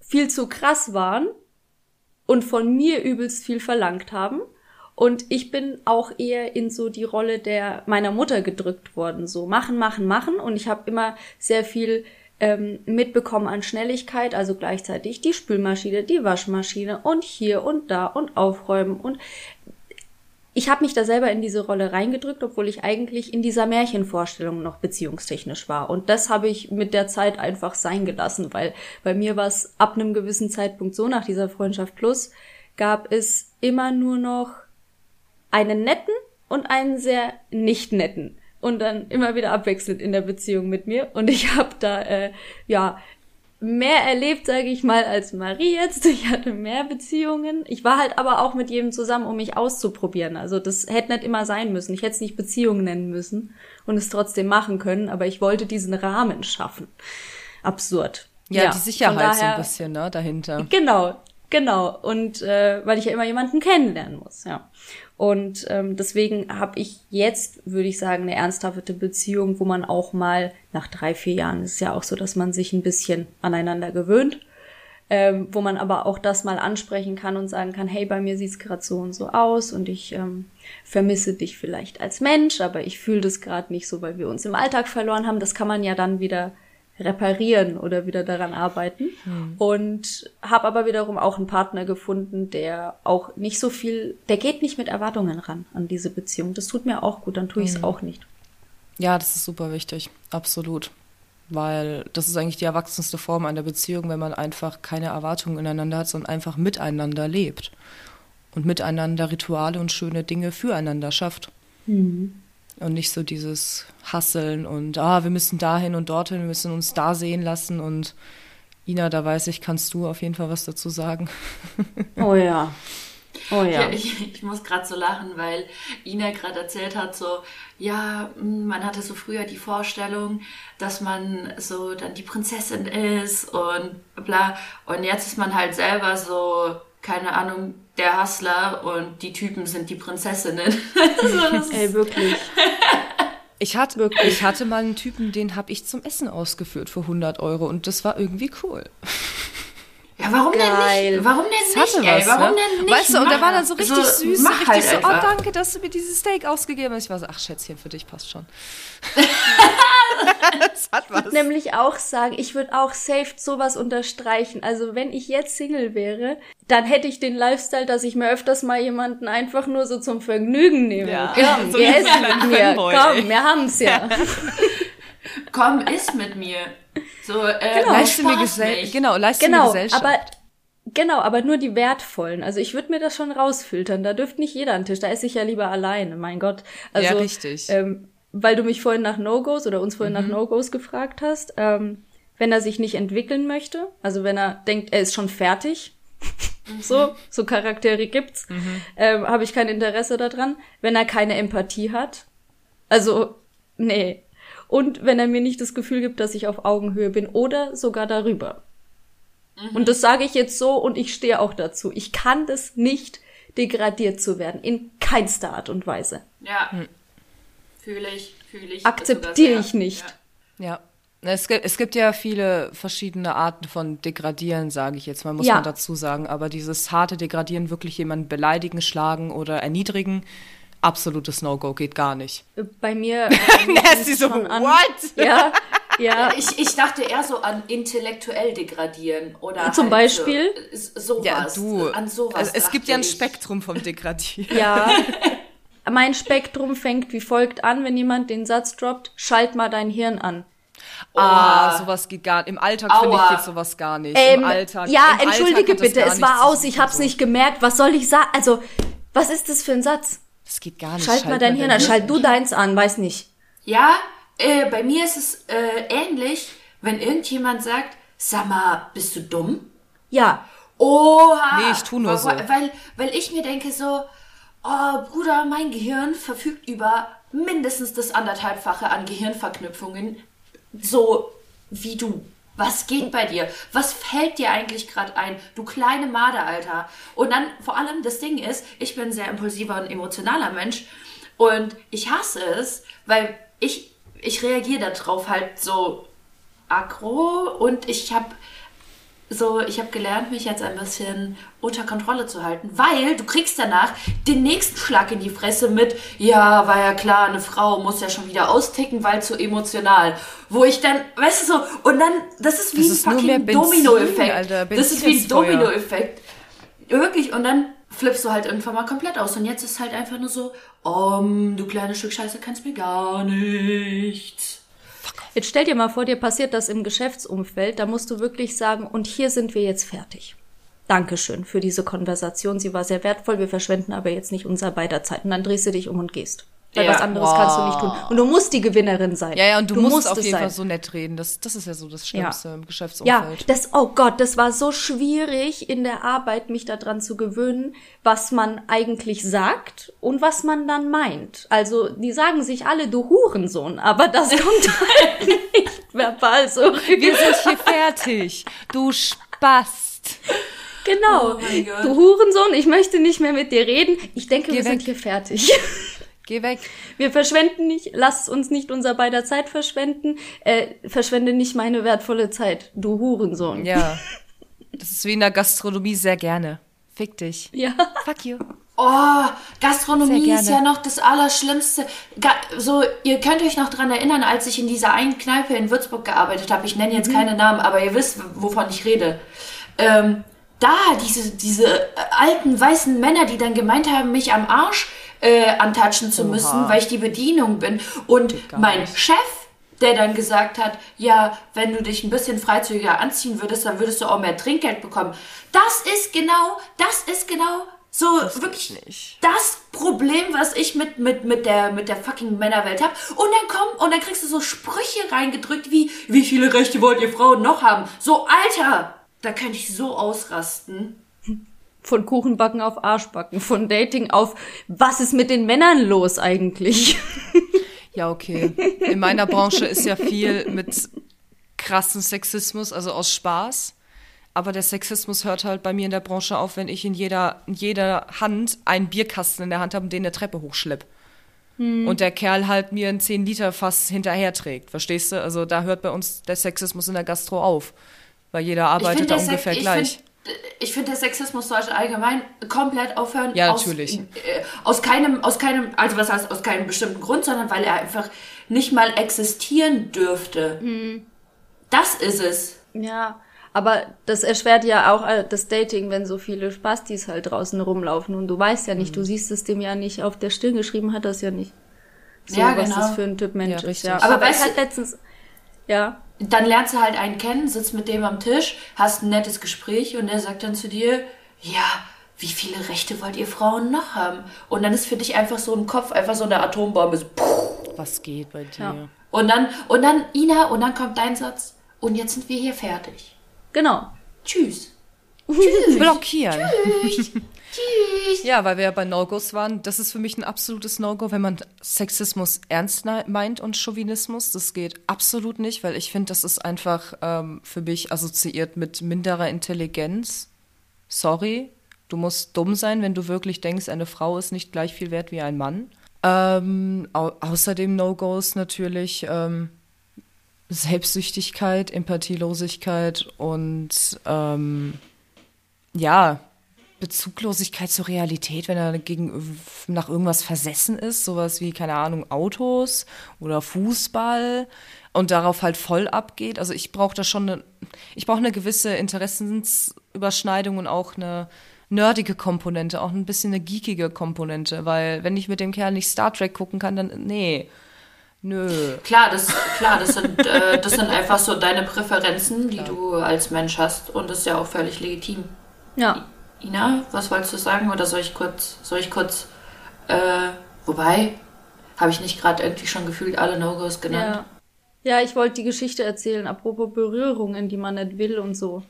viel zu krass waren und von mir übelst viel verlangt haben. Und ich bin auch eher in so die Rolle der meiner Mutter gedrückt worden, so machen, machen, machen. Und ich habe immer sehr viel ähm, mitbekommen an Schnelligkeit, also gleichzeitig die Spülmaschine, die Waschmaschine und hier und da und aufräumen und ich habe mich da selber in diese Rolle reingedrückt, obwohl ich eigentlich in dieser Märchenvorstellung noch beziehungstechnisch war. Und das habe ich mit der Zeit einfach sein gelassen, weil bei mir war es ab einem gewissen Zeitpunkt so, nach dieser Freundschaft Plus, gab es immer nur noch einen netten und einen sehr nicht netten und dann immer wieder abwechselnd in der Beziehung mit mir. Und ich habe da äh, ja mehr erlebt, sage ich mal, als Marie jetzt. Ich hatte mehr Beziehungen. Ich war halt aber auch mit jedem zusammen, um mich auszuprobieren. Also das hätte nicht immer sein müssen. Ich hätte es nicht Beziehung nennen müssen und es trotzdem machen können, aber ich wollte diesen Rahmen schaffen. Absurd. Ja, ja die Sicherheit daher, so ein bisschen, ne, dahinter. Genau, genau. Und äh, weil ich ja immer jemanden kennenlernen muss, ja. Und ähm, deswegen habe ich jetzt, würde ich sagen, eine ernsthafte Beziehung, wo man auch mal nach drei, vier Jahren ist ja auch so, dass man sich ein bisschen aneinander gewöhnt, ähm, wo man aber auch das mal ansprechen kann und sagen kann, hey, bei mir sieht's gerade so und so aus und ich ähm, vermisse dich vielleicht als Mensch, aber ich fühle das gerade nicht so, weil wir uns im Alltag verloren haben. Das kann man ja dann wieder reparieren oder wieder daran arbeiten. Mhm. Und habe aber wiederum auch einen Partner gefunden, der auch nicht so viel, der geht nicht mit Erwartungen ran an diese Beziehung. Das tut mir auch gut, dann tue ich es mhm. auch nicht. Ja, das ist super wichtig, absolut. Weil das ist eigentlich die erwachsenste Form einer Beziehung, wenn man einfach keine Erwartungen ineinander hat, sondern einfach miteinander lebt und miteinander Rituale und schöne Dinge füreinander schafft. Mhm. Und nicht so dieses Hasseln und, ah, wir müssen dahin und dorthin, wir müssen uns da sehen lassen. Und Ina, da weiß ich, kannst du auf jeden Fall was dazu sagen. Oh ja. Oh ja. ich, ich muss gerade so lachen, weil Ina gerade erzählt hat, so, ja, hm, man hatte so früher die Vorstellung, dass man so dann die Prinzessin ist und bla. Und jetzt ist man halt selber so, keine Ahnung, der Hustler und die Typen sind die Prinzessinnen. so, Ey, wirklich. Ich hatte, wirklich. ich hatte mal einen Typen, den habe ich zum Essen ausgeführt für 100 Euro und das war irgendwie cool. Ja, warum Geil. denn nicht? Warum denn nicht, ey? Was, warum ne? denn nicht? Weißt du, und der war dann so richtig so, süß, so richtig halt so, oh danke, dass du mir dieses Steak ausgegeben hast. Ich war so, ach Schätzchen, für dich passt schon. das hat was. Ich würde nämlich auch sagen, ich würde auch safe sowas unterstreichen. Also wenn ich jetzt Single wäre, dann hätte ich den Lifestyle, dass ich mir öfters mal jemanden einfach nur so zum Vergnügen nehme. Ja, Komm, so geh mit mir. Komm, wir haben's ja. Komm, isst mit mir. So, äh, genau. leiste mir Gesellschaft. Genau, leiste genau, mir Gesellschaft. Aber Genau, aber nur die wertvollen. Also ich würde mir das schon rausfiltern. Da dürfte nicht jeder an den Tisch. Da esse ich ja lieber alleine, mein Gott. Also, ja, richtig. Ähm, weil du mich vorhin nach No-Gos oder uns vorhin mhm. nach No-Gos gefragt hast. Ähm, wenn er sich nicht entwickeln möchte, also wenn er denkt, er ist schon fertig, mhm. so, so Charaktere gibt's, mhm. ähm, habe ich kein Interesse daran. Wenn er keine Empathie hat, also, nee, und wenn er mir nicht das Gefühl gibt, dass ich auf Augenhöhe bin oder sogar darüber. Mhm. Und das sage ich jetzt so und ich stehe auch dazu. Ich kann das nicht degradiert zu werden, in keinster Art und Weise. Ja, hm. fühle ich, fühle ich. Akzeptiere ich nicht. Ja. ja. Es gibt, es gibt ja viele verschiedene Arten von Degradieren, sage ich jetzt mal, muss ja. man dazu sagen. Aber dieses harte Degradieren, wirklich jemanden beleidigen, schlagen oder erniedrigen, absolutes No-Go, geht gar nicht. Bei mir. Nasty so, an, what? Ja, ja. Ich, ich dachte eher so an intellektuell degradieren oder. Zum halt Beispiel? So, sowas. Ja, du. An sowas. Also, es gibt ja ein Spektrum vom Degradieren. Ja. mein Spektrum fängt wie folgt an, wenn jemand den Satz droppt, schalt mal dein Hirn an. Ah, oh, sowas geht gar nicht. Im Alltag finde ich geht sowas gar nicht. Ähm, Im Alltag. Ja, Im entschuldige Alltag bitte, es war aus, ich hab's so. nicht gemerkt. Was soll ich sagen? Also, was ist das für ein Satz? Das geht gar nicht. Schalt, Schalt mal dein Hirn an, schalt du deins an, weiß nicht. Ja, äh, bei mir ist es äh, ähnlich, wenn irgendjemand sagt, sag mal, bist du dumm? Ja. Oha. Nee, ich tu nur so. Weil, weil ich mir denke so, oh Bruder, mein Gehirn verfügt über mindestens das anderthalbfache an Gehirnverknüpfungen, so wie du. Was geht bei dir? Was fällt dir eigentlich gerade ein? Du kleine Made, Alter. Und dann vor allem das Ding ist, ich bin ein sehr impulsiver und emotionaler Mensch und ich hasse es, weil ich ich reagiere darauf halt so aggro und ich habe so, ich habe gelernt, mich jetzt ein bisschen unter Kontrolle zu halten, weil du kriegst danach den nächsten Schlag in die Fresse mit, ja, war ja klar, eine Frau muss ja schon wieder austicken, weil zu emotional. Wo ich dann, weißt du so, und dann, das ist wie Das ein fucking Dominoeffekt. Das ist wie ein. Dominoeffekt. Wirklich, und dann flippst du halt irgendwann mal komplett aus. Und jetzt ist halt einfach nur so, um, du kleines Stück Scheiße, kannst mir gar nichts. Jetzt stell dir mal vor, dir passiert das im Geschäftsumfeld, da musst du wirklich sagen, und hier sind wir jetzt fertig. Dankeschön für diese Konversation. Sie war sehr wertvoll. Wir verschwenden aber jetzt nicht unser beider Zeit. Und dann drehst du dich um und gehst. Weil Ja. was anderes kannst du nicht tun. Und du musst die Gewinnerin sein. Ja, ja, und du, musst auf es jeden sein. Fall so nett reden. Das, das ist ja so das Schlimmste im Ja, Geschäftsumfeld. das, oh Gott, das war so schwierig in der Arbeit, mich daran zu gewöhnen, was man eigentlich sagt und was man dann meint. Also, die sagen sich alle, du Hurensohn, aber das kommt halt nicht verbal so rüber. Wir sind hier fertig. Du Spast. Genau. Oh du Hurensohn, ich möchte nicht mehr mit dir reden. Ich denke, Geh wir sind weg. hier fertig. Geh weg. Wir verschwenden nicht, lass uns nicht unser beider Zeit verschwenden. Äh, verschwende nicht meine wertvolle Zeit, du Hurensohn. Ja. Das ist wie in der Gastronomie sehr gerne. Fick dich. ja. Fuck you. Oh, Gastronomie ist ja noch das Allerschlimmste. Ga so, ihr könnt euch noch dran erinnern, als ich in dieser einen Kneipe in Würzburg gearbeitet habe. Ich nenne jetzt keine Namen, aber ihr wisst, wovon ich rede. Ähm, da, diese, diese äh, alten weißen Männer, die dann gemeint haben, mich am Arsch äh, antatschen zu müssen, weil ich die Bedienung bin. Und mein nicht. Chef, der dann gesagt hat, ja, wenn du dich ein bisschen freizügiger anziehen würdest, dann würdest du auch mehr Trinkgeld bekommen. Das ist genau, das ist genau so wirklich nicht. das Problem, was ich mit, mit, mit, der, mit der fucking Männerwelt habe. Und dann kommen und dann kriegst du so Sprüche reingedrückt wie, wie viele Rechte wollt ihr Frauen noch haben? So, Alter, da könnte ich so ausrasten. Von Kuchenbacken auf Arschbacken, von Dating auf was ist mit den Männern los eigentlich? Ja, okay. In meiner Branche ist ja viel mit krassen Sexismus, also aus Spaß. Aber der Sexismus hört halt bei mir in der Branche auf, wenn ich in jeder, in jeder Hand einen Bierkasten in der Hand habe und den eine Treppe hochschlepp. Und der Kerl halt mir ein 10-Liter-Fass hinterher trägt. Verstehst du? Also da hört bei uns der Sexismus in der Gastro auf. Weil jeder arbeitet da der ungefähr ich gleich. Find, ich finde, der Sexismus sollte allgemein komplett aufhören. Ja, aus, natürlich. Äh, aus keinem, aus keinem, also was heißt aus keinem bestimmten Grund, sondern weil er einfach nicht mal existieren dürfte. Hm. Das ist es. ja, aber das erschwert ja auch äh, das Dating, wenn so viele Spastis halt draußen rumlaufen und du weißt ja nicht, Hm. du siehst es dem ja nicht auf der Stirn geschrieben, hat das ja nicht. So, Ja, was genau. das für ein Typ Mensch Ja, ist, richtig. ja. Aber Aber, weißt du- letztens, ja, Dann lernst du halt einen kennen, sitzt mit dem am Tisch, hast ein nettes Gespräch und er sagt dann zu dir, ja, wie viele Rechte wollt ihr Frauen noch haben? Und dann ist für dich einfach so im Kopf einfach so eine Atombombe. So. Was geht bei dir? Ja. Und dann, und dann, Ina, und dann kommt dein Satz, und jetzt sind wir hier fertig. genau. Tschüss. Blockieren. Tschüss. Ja, weil wir ja bei No-Gos waren. Das ist für mich ein absolutes No-Go, wenn man Sexismus ernst ne- meint und Chauvinismus. Das geht absolut nicht, weil ich finde, das ist einfach ähm, für mich assoziiert mit minderer Intelligenz. Sorry, du musst dumm sein, wenn du wirklich denkst, eine Frau ist nicht gleich viel wert wie ein Mann. Ähm, au außerdem No-Gos natürlich ähm, Selbstsüchtigkeit, Empathielosigkeit und ähm, ja, Bezuglosigkeit zur Realität, wenn er gegen, nach irgendwas versessen ist, sowas wie, keine Ahnung, Autos oder Fußball und darauf halt voll abgeht. Also ich brauche da schon eine, ich brauche eine gewisse Interessensüberschneidung und auch eine nerdige Komponente, auch ein bisschen eine geekige Komponente, weil wenn ich mit dem Kerl nicht Star Trek gucken kann, dann nee. Nö. Klar, das, klar, das sind, äh, das sind einfach so deine Präferenzen, die du als Mensch hast. Und das ist ja auch völlig legitim. Ja. Ina, was wolltest du sagen? Oder soll ich kurz, soll ich kurz, äh, wobei, habe ich nicht gerade irgendwie schon gefühlt alle No-Gos genannt? Ja. Ja, ich wollte die Geschichte erzählen, apropos Berührungen, die man nicht will und so.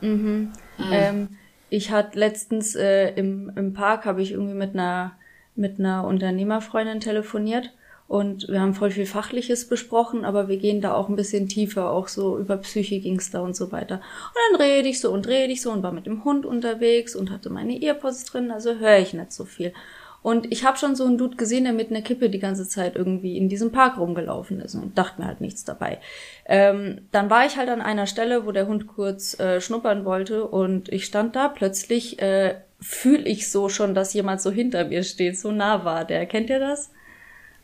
Mhm. Ähm, ich hatte letztens äh, im, im Park habe ich irgendwie mit einer mit einer Unternehmerfreundin telefoniert und wir haben voll viel Fachliches besprochen, aber wir gehen da auch ein bisschen tiefer, auch so über Psyche ging's da und so weiter. Und dann rede ich so und rede ich so und war mit dem Hund unterwegs und hatte meine Earpods drin, also höre ich nicht so viel. Und ich habe schon so einen Dude gesehen, der mit einer Kippe die ganze Zeit irgendwie in diesem Park rumgelaufen ist und dachte mir halt nichts dabei. Ähm, dann war ich halt an einer Stelle, wo der Hund kurz äh, schnuppern wollte und ich stand da. Plötzlich äh, fühle ich so schon, dass jemand so hinter mir steht. So nah war der. Kennt ihr das?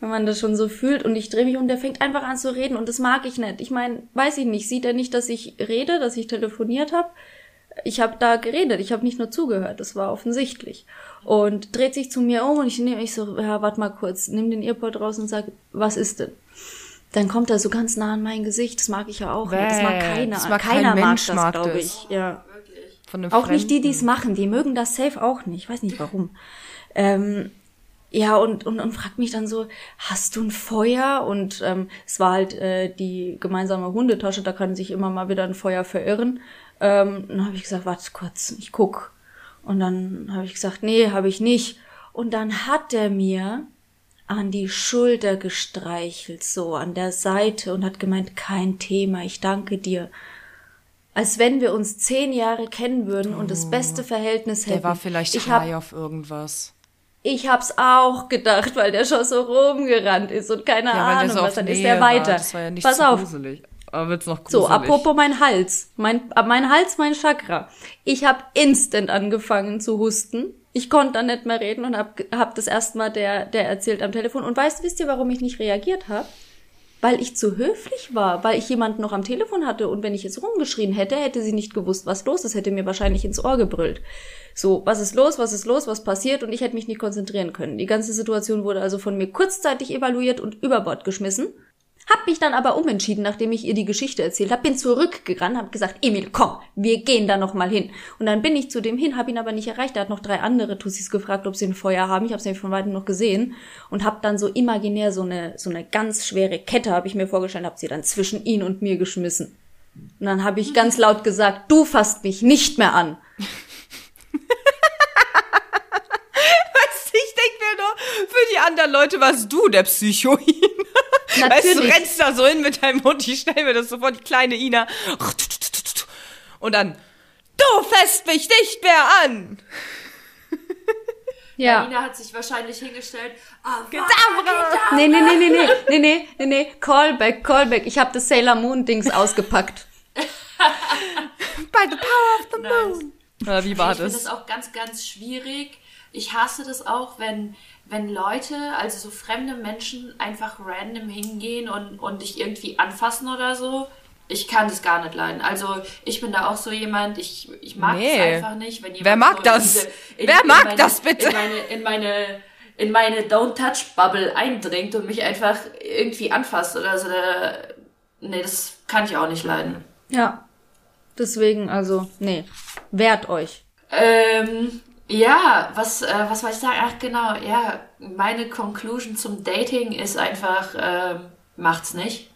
Wenn man das schon so fühlt und ich drehe mich und der fängt einfach an zu reden und das mag ich nicht. Ich meine, weiß ich nicht, sieht er nicht, dass ich rede, dass ich telefoniert habe? Ich habe da geredet, ich habe nicht nur zugehört, das war offensichtlich und dreht sich zu mir um und ich nehme ich so, ja, warte mal kurz, nimm den Earpod raus und sag, was ist denn? Dann kommt er so ganz nah an mein Gesicht, das mag ich ja auch. Bäh, das mag keiner. Das mag keiner kein mag das, mag glaube ich. Ja. Von auch Fremden. nicht die, die es machen, die mögen das safe auch nicht. Ich weiß nicht warum. ähm, ja, und, und, und fragt mich dann so, hast du ein Feuer? Und ähm, es war halt äh, die gemeinsame Hundetasche, da kann sich immer mal wieder ein Feuer verirren. Ähm, dann habe ich gesagt, warte kurz, ich guck. Und dann habe ich gesagt, nee, habe ich nicht. Und dann hat er mir an die Schulter gestreichelt, so an der Seite und hat gemeint, kein Thema, ich danke dir. Als wenn wir uns zehn Jahre kennen würden und das beste Verhältnis hätten. Der war vielleicht ich high auf irgendwas. Ich hab's auch gedacht, weil der schon so rumgerannt ist und keine ja, Ahnung, so was dann ist der weiter. Das war ja nicht Pass so auf. gruselig. Aber wird's noch gruselig. So, apropos mein Hals. Mein, mein Hals, mein Chakra. Ich habe instant angefangen zu husten. Ich konnte dann nicht mehr reden und hab, hab das erstmal der, der erzählt am Telefon. Und weißt, wisst ihr, warum ich nicht reagiert habe? Weil ich zu höflich war, weil ich jemanden noch am Telefon hatte und wenn ich jetzt rumgeschrien hätte, hätte sie nicht gewusst, was los ist, hätte mir wahrscheinlich ins Ohr gebrüllt. So, was ist los, was ist los, was passiert und ich hätte mich nicht konzentrieren können. Die ganze Situation wurde also von mir kurzzeitig evaluiert und über Bord geschmissen. Hab mich dann aber umentschieden, nachdem ich ihr die Geschichte erzählt habe, bin zurückgerannt, hab gesagt, Emil, komm, wir gehen da noch mal hin. Und dann bin ich zu dem hin, hab ihn aber nicht erreicht. Er hat noch drei andere Tussis gefragt, ob sie ein Feuer haben. Ich habe es nämlich von weitem noch gesehen und hab dann so imaginär so eine so eine ganz schwere Kette, habe ich mir vorgestellt, hab sie dann zwischen ihn und mir geschmissen. Und dann habe ich ganz laut gesagt, du fasst mich nicht mehr an. ich denke mir nur, für die anderen Leute warst du der Psychoin. Natürlich. Weißt du, rennst da so hin mit deinem Hund, ich stell mir das so vor, die kleine Ina. Und dann, du fässt mich nicht mehr an. Ja. Ina hat sich wahrscheinlich hingestellt. Oh, Gedabra! Nee, nee, nee, nee, nee, nee, nee, nee, nee, Callback, Callback. Ich habe das Sailor Moon Dings ausgepackt. By the power of the moon. Oder wie war ich das? Ich finde das auch ganz, ganz schwierig. Ich hasse das auch, wenn wenn Leute, also so fremde Menschen, einfach random hingehen und, und dich irgendwie anfassen oder so, ich kann das gar nicht leiden. Also ich bin da auch so jemand, ich, ich mag nee. das einfach nicht. Wenn jemand Wer mag so das? In diese, in, Wer mag meine, das bitte? In meine, in meine, in meine Don't-Touch-Bubble eindringt und mich einfach irgendwie anfasst oder so. Nee, das kann ich auch nicht leiden. Ja. Deswegen, also, nee. Wehrt euch. Ähm, ja, was, äh, was soll ich sagen? Ach genau, ja, meine Conclusion zum Dating ist einfach, ähm, macht's nicht.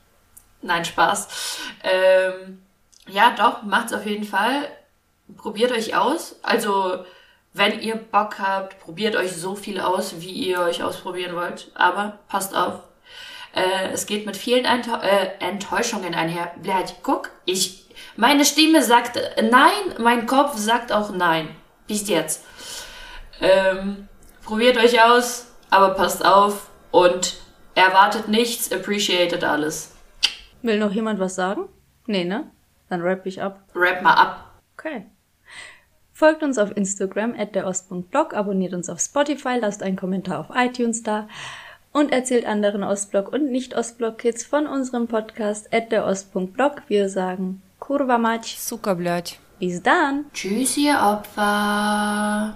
Nein, Spaß. Ähm, ja, doch, macht's auf jeden Fall. Probiert euch aus. Also, wenn ihr Bock habt, probiert euch so viel aus, wie ihr euch ausprobieren wollt. Aber passt auf. Äh, es geht mit vielen Enttäu äh, Enttäuschungen einher. Bleib, guck, ich, meine Stimme sagt nein, mein Kopf sagt auch nein. Bis jetzt. Ähm, probiert euch aus, aber passt auf und erwartet nichts, appreciated alles. Will noch jemand was sagen? Nee, ne? Dann rap ich ab. Rap mal ab. Okay. Folgt uns auf Instagram at derost.blog, abonniert uns auf Spotify, lasst einen Kommentar auf iTunes da und erzählt anderen Ostblock und Nicht-Ostblock-Kids von unserem Podcast at derost.blog. Wir sagen Kurva mać. Bis dann. Tschüss, ihr Opfer.